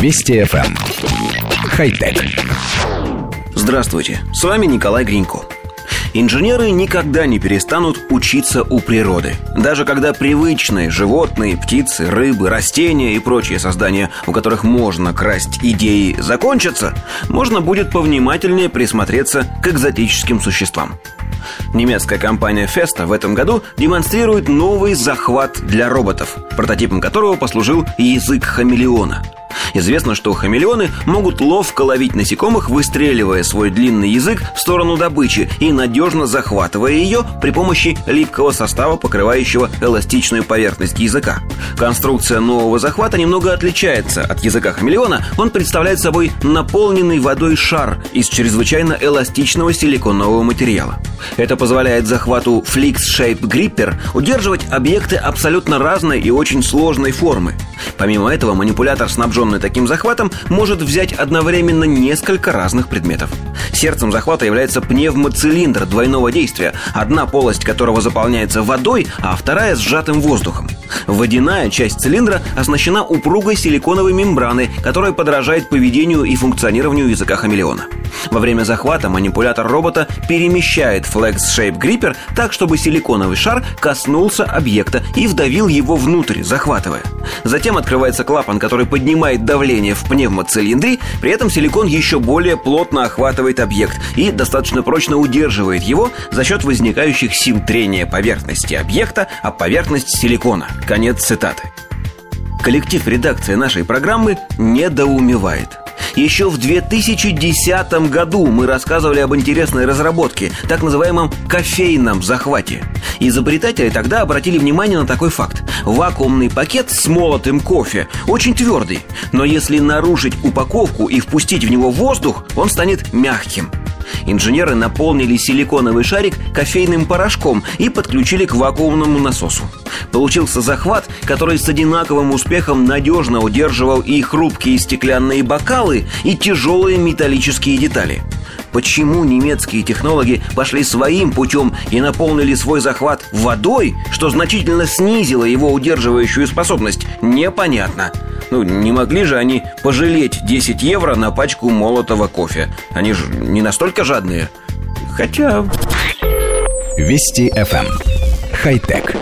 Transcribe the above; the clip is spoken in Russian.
Вести FM. Эм. Хай-тек. Здравствуйте, с вами Николай Гринько. Инженеры никогда не перестанут учиться у природы. Даже когда привычные животные, птицы, рыбы, растения и прочие создания, у которых можно красть идеи, закончатся, можно будет повнимательнее присмотреться к экзотическим существам. Немецкая компания Festa в этом году демонстрирует новый захват для роботов, прототипом которого послужил язык хамелеона – Известно, что хамелеоны могут ловко ловить насекомых, выстреливая свой длинный язык в сторону добычи и надежно захватывая ее при помощи липкого состава, покрывающего эластичную поверхность языка. Конструкция нового захвата немного отличается от языка хамелеона. Он представляет собой наполненный водой шар из чрезвычайно эластичного силиконового материала. Это позволяет захвату Flix Shape Gripper удерживать объекты абсолютно разной и очень сложной формы. Помимо этого, манипулятор, снабженный таким захватом, может взять одновременно несколько разных предметов. Сердцем захвата является пневмоцилиндр двойного действия, одна полость которого заполняется водой, а вторая сжатым воздухом. Водяная часть цилиндра оснащена упругой силиконовой мембраной, которая подражает поведению и функционированию языка хамелеона. Во время захвата манипулятор робота перемещает Flex Shape Gripper так, чтобы силиконовый шар коснулся объекта и вдавил его внутрь, захватывая. Затем открывается клапан, который поднимает давление в пневмоцилиндре, при этом силикон еще более плотно охватывает объект и достаточно прочно удерживает его за счет возникающих сил трения поверхности объекта о поверхность силикона. Конец цитаты. Коллектив редакции нашей программы недоумевает – еще в 2010 году мы рассказывали об интересной разработке, так называемом кофейном захвате. Изобретатели тогда обратили внимание на такой факт. Вакуумный пакет с молотым кофе очень твердый, но если нарушить упаковку и впустить в него воздух, он станет мягким. Инженеры наполнили силиконовый шарик кофейным порошком и подключили к вакуумному насосу. Получился захват, который с одинаковым успехом надежно удерживал и хрупкие стеклянные бокалы, и тяжелые металлические детали. Почему немецкие технологи пошли своим путем и наполнили свой захват водой, что значительно снизило его удерживающую способность, непонятно. Ну, не могли же они пожалеть 10 евро на пачку молотого кофе. Они же не настолько жадные. Хотя... Вести FM. Эм. Хай-тек.